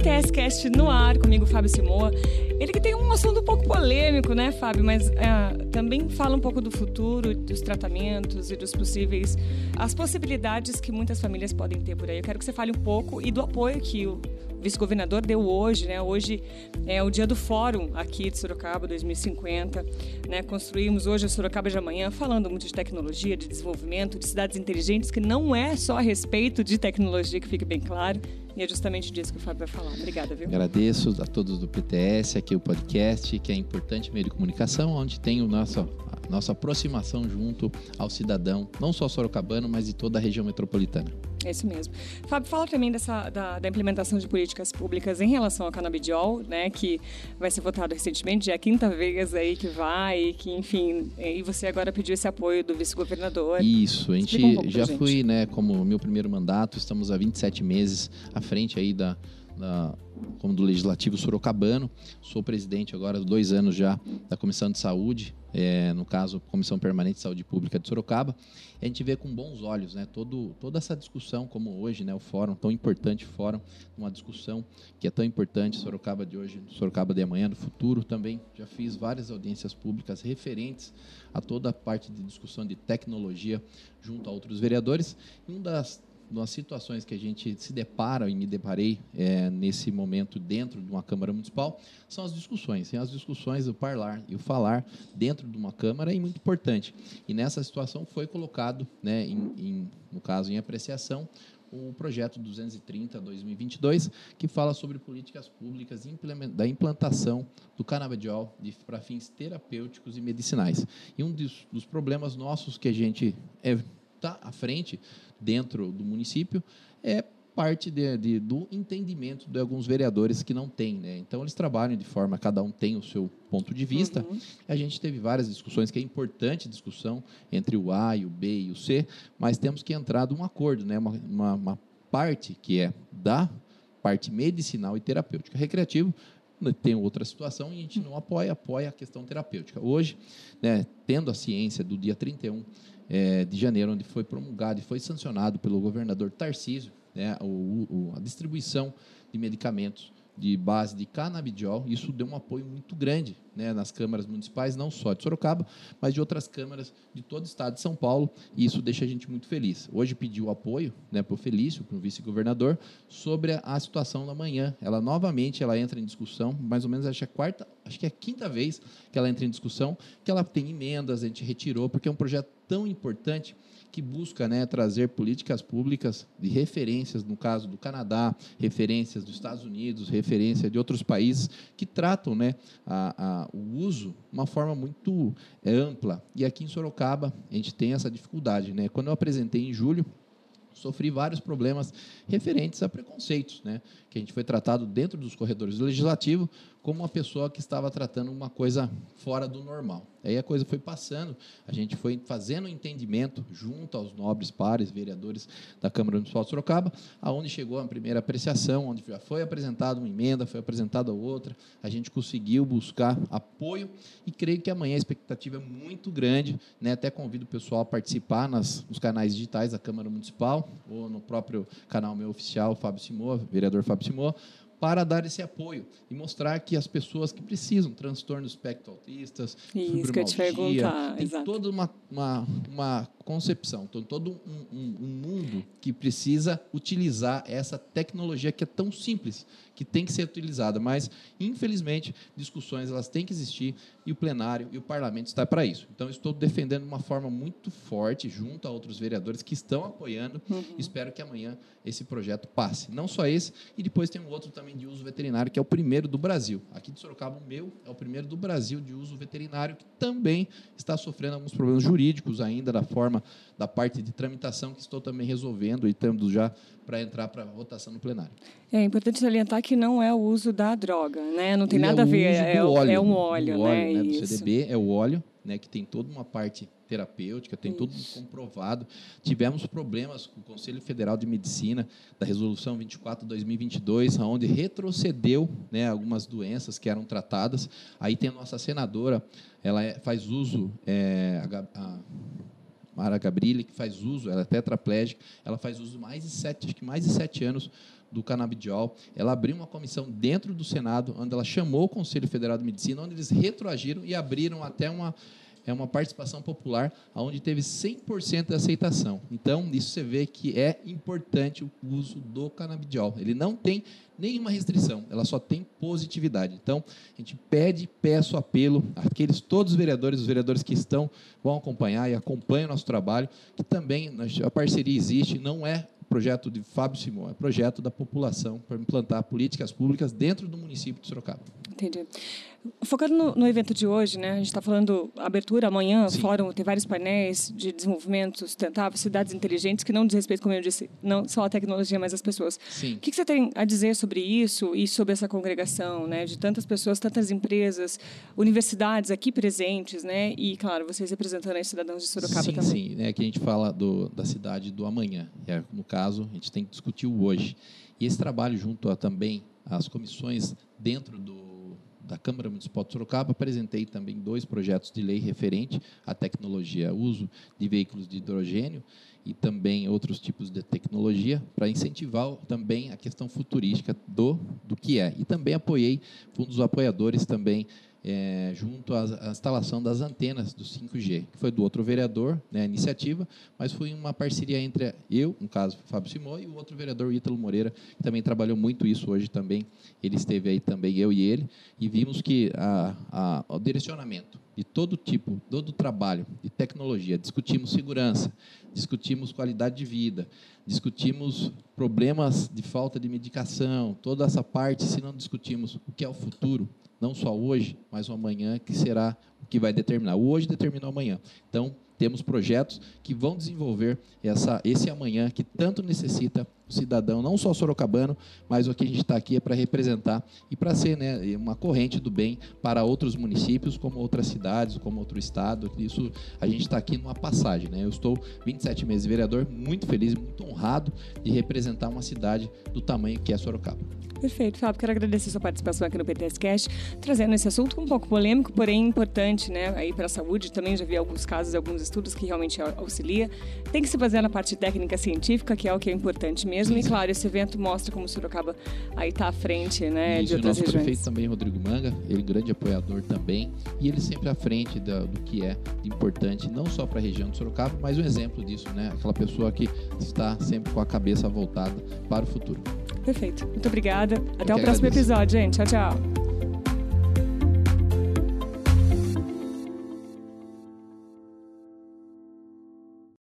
PTS Cast no ar, comigo Fábio Simoa. Ele que tem um assunto um pouco polêmico, né, Fábio? Mas é, também fala um pouco do futuro, dos tratamentos e dos possíveis, as possibilidades que muitas famílias podem ter por aí. Eu quero que você fale um pouco e do apoio que o vice-governador deu hoje, né? Hoje é o dia do fórum aqui de Sorocaba 2050, né? Construímos hoje a Sorocaba de amanhã falando muito de tecnologia, de desenvolvimento, de cidades inteligentes, que não é só a respeito de tecnologia, que fique bem claro. E é justamente disso que o Fábio vai falar. Obrigada, viu? Agradeço a todos do PTS, aqui o podcast, que é importante meio de comunicação, onde tem o nosso nossa aproximação junto ao cidadão, não só sorocabano, mas de toda a região metropolitana. É isso mesmo. Fábio, fala também dessa, da, da, implementação de políticas públicas em relação ao canabidiol, né, que vai ser votado recentemente, já é a quinta vez aí que vai, e que, enfim, e você agora pediu esse apoio do vice-governador. Isso, a gente um já fui, né, como meu primeiro mandato, estamos há 27 meses à frente aí da da, como do Legislativo Sorocabano. Sou presidente agora há dois anos já da Comissão de Saúde, é, no caso, Comissão Permanente de Saúde Pública de Sorocaba. E a gente vê com bons olhos né, todo, toda essa discussão, como hoje, né, o fórum, tão importante fórum, uma discussão que é tão importante, Sorocaba de hoje, Sorocaba de amanhã, no futuro também. Já fiz várias audiências públicas referentes a toda a parte de discussão de tecnologia junto a outros vereadores. E uma das das situações que a gente se depara e me deparei é, nesse momento dentro de uma Câmara Municipal são as discussões. E as discussões, o parlar e o falar dentro de uma Câmara é muito importante. E nessa situação foi colocado, né, em, em, no caso, em apreciação, o projeto 230-2022, que fala sobre políticas públicas da implantação do canabidiol para fins terapêuticos e medicinais. E um dos, dos problemas nossos que a gente é, está à frente dentro do município é parte de, de, do entendimento de alguns vereadores que não têm. Né? Então, eles trabalham de forma, cada um tem o seu ponto de vista. Uhum. A gente teve várias discussões, que é importante discussão entre o A, e o B e o C, mas temos que entrar de um acordo, né? uma, uma, uma parte que é da parte medicinal e terapêutica. Recreativo né, tem outra situação e a gente não apoia, apoia a questão terapêutica. Hoje, né, tendo a ciência do dia 31 é, de janeiro, onde foi promulgado e foi sancionado pelo governador Tarcísio né, o, o, a distribuição de medicamentos de base de canabidiol. Isso deu um apoio muito grande né, nas câmaras municipais, não só de Sorocaba, mas de outras câmaras de todo o estado de São Paulo, e isso deixa a gente muito feliz. Hoje pediu apoio né, para o Felício, para o vice-governador, sobre a, a, situação da manhã. Ela novamente ela entra em discussão, mais ou menos acho que é a quarta, acho que é a quinta vez que ela entra em discussão, que ela tem emendas, a gente retirou, porque é um projeto tão importante que busca né, trazer políticas públicas de referências, no caso do Canadá, referências dos Estados Unidos, referência de outros países, que tratam né, a, a, o uso de uma forma muito é, ampla. E aqui em Sorocaba, a gente tem essa dificuldade. Né? Quando eu apresentei em julho, sofri vários problemas referentes a preconceitos, né? que a gente foi tratado dentro dos corredores do legislativo como uma pessoa que estava tratando uma coisa fora do normal. Aí a coisa foi passando, a gente foi fazendo um entendimento junto aos nobres pares, vereadores da Câmara Municipal de Sorocaba, aonde chegou a primeira apreciação, onde já foi apresentada uma emenda, foi apresentada outra, a gente conseguiu buscar apoio e creio que amanhã a expectativa é muito grande, né? até convido o pessoal a participar nas, nos canais digitais da Câmara Municipal ou no próprio canal meu oficial, Fábio Simô, vereador Fábio Simô, para dar esse apoio e mostrar que as pessoas que precisam, transtornos espectro autistas, Isso que eu te perguntar, tem exato. toda uma, uma, uma concepção, então, todo um, um, um, mundo que precisa utilizar essa tecnologia que é tão simples, que tem que ser utilizada, mas infelizmente discussões elas têm que existir e o plenário e o parlamento está para isso. Então estou defendendo de uma forma muito forte junto a outros vereadores que estão apoiando. Uhum. Espero que amanhã esse projeto passe. Não só esse e depois tem um outro também de uso veterinário que é o primeiro do Brasil. Aqui de Sorocaba o meu é o primeiro do Brasil de uso veterinário que também está sofrendo alguns problemas jurídicos ainda da forma da parte de tramitação que estou também resolvendo e temos já para entrar para votação no plenário. É importante salientar que não é o uso da droga, né? Não tem Ele nada é a ver, é, óleo, é um óleo, do né? né? Do CDB é o óleo, né? Que tem toda uma parte terapêutica, tem Isso. tudo comprovado. Tivemos problemas com o Conselho Federal de Medicina da Resolução 24/2022, onde retrocedeu, né, algumas doenças que eram tratadas. Aí tem a nossa senadora, ela é, faz uso é, a, a, Mara Gabrilli, que faz uso, ela é tetraplégica, ela faz uso mais de sete, acho que mais de sete anos do canabidiol. Ela abriu uma comissão dentro do Senado, onde ela chamou o Conselho Federal de Medicina, onde eles retroagiram e abriram até uma é uma participação popular onde teve 100% de aceitação. Então, isso você vê que é importante o uso do canabidiol. Ele não tem nenhuma restrição, ela só tem positividade. Então, a gente pede, peço apelo àqueles todos os vereadores, os vereadores que estão vão acompanhar e acompanham o nosso trabalho, que também a parceria existe, não é projeto de Fábio Simão, é projeto da população para implantar políticas públicas dentro do município de Sorocaba. Entendi. Focando no, no, evento de hoje, né, a gente está falando abertura amanhã, Sim. fórum, tem vários painéis de desenvolvimento sustentável, cidades inteligentes, que não diz respeito, como eu disse, não só a tecnologia, mas as pessoas. Sim. O que, que você tem a dizer sobre isso e sobre essa congregação, né, de tantas pessoas, tantas empresas, universidades aqui presentes, né, e, claro, vocês representando os cidadãos de Sorocaba sim, também. Sim, né, que a gente fala do, da cidade do amanhã, é, no caso, a gente tem que discutir o hoje. E esse trabalho junto a também as comissões dentro do da Câmara Municipal de Sorocaba, apresentei também dois projetos de lei referente à tecnologia, uso de veículos de hidrogênio e também outros tipos de tecnologia para incentivar também a questão futurística do, do que é. E também apoiei fundos apoiadores também é, junto à, à, instalação das antenas do 5G, que foi do outro vereador, né, a iniciativa, mas foi uma parceria entre eu, no caso, Fábio Simão, e o outro vereador, Ítalo Moreira, que também trabalhou muito isso hoje também. Ele esteve aí também, eu e ele, e vimos que a, a, o direcionamento de todo tipo, todo trabalho de tecnologia, discutimos segurança, discutimos qualidade de vida, discutimos problemas de falta de medicação, toda essa parte, se não discutimos o que é o futuro, não só hoje, mas o amanhã, que será o que vai determinar. O hoje determina o amanhã. Então, temos projetos que vão desenvolver essa, esse amanhã que tanto necessita cidadão, não só sorocabano, mas o que a gente está aqui é para representar e para ser né, uma corrente do bem para outros municípios, como outras cidades, como outro estado. Isso a gente está aqui numa passagem. Né? Eu estou 27 meses vereador, muito feliz, muito honrado de representar uma cidade do tamanho que é Sorocaba. Perfeito, Fábio. Quero agradecer sua participação aqui no PTS Cast, trazendo esse assunto um pouco polêmico, porém importante, né? Aí para a saúde. Também já vi alguns casos, alguns estudos que realmente auxilia. Tem que se basear na parte técnica científica, que é o que é importante mesmo. E claro, esse evento mostra como o Sorocaba aí está à frente, né? Isso, de outras o nosso regiões. prefeito também, Rodrigo Manga, ele grande apoiador também, e ele sempre à frente do, do que é importante, não só para a região de Sorocaba, mas um exemplo disso, né? Aquela pessoa que está sempre com a cabeça voltada para o futuro. Perfeito. Muito obrigada. Até o próximo agradeço. episódio, gente. Tchau, tchau.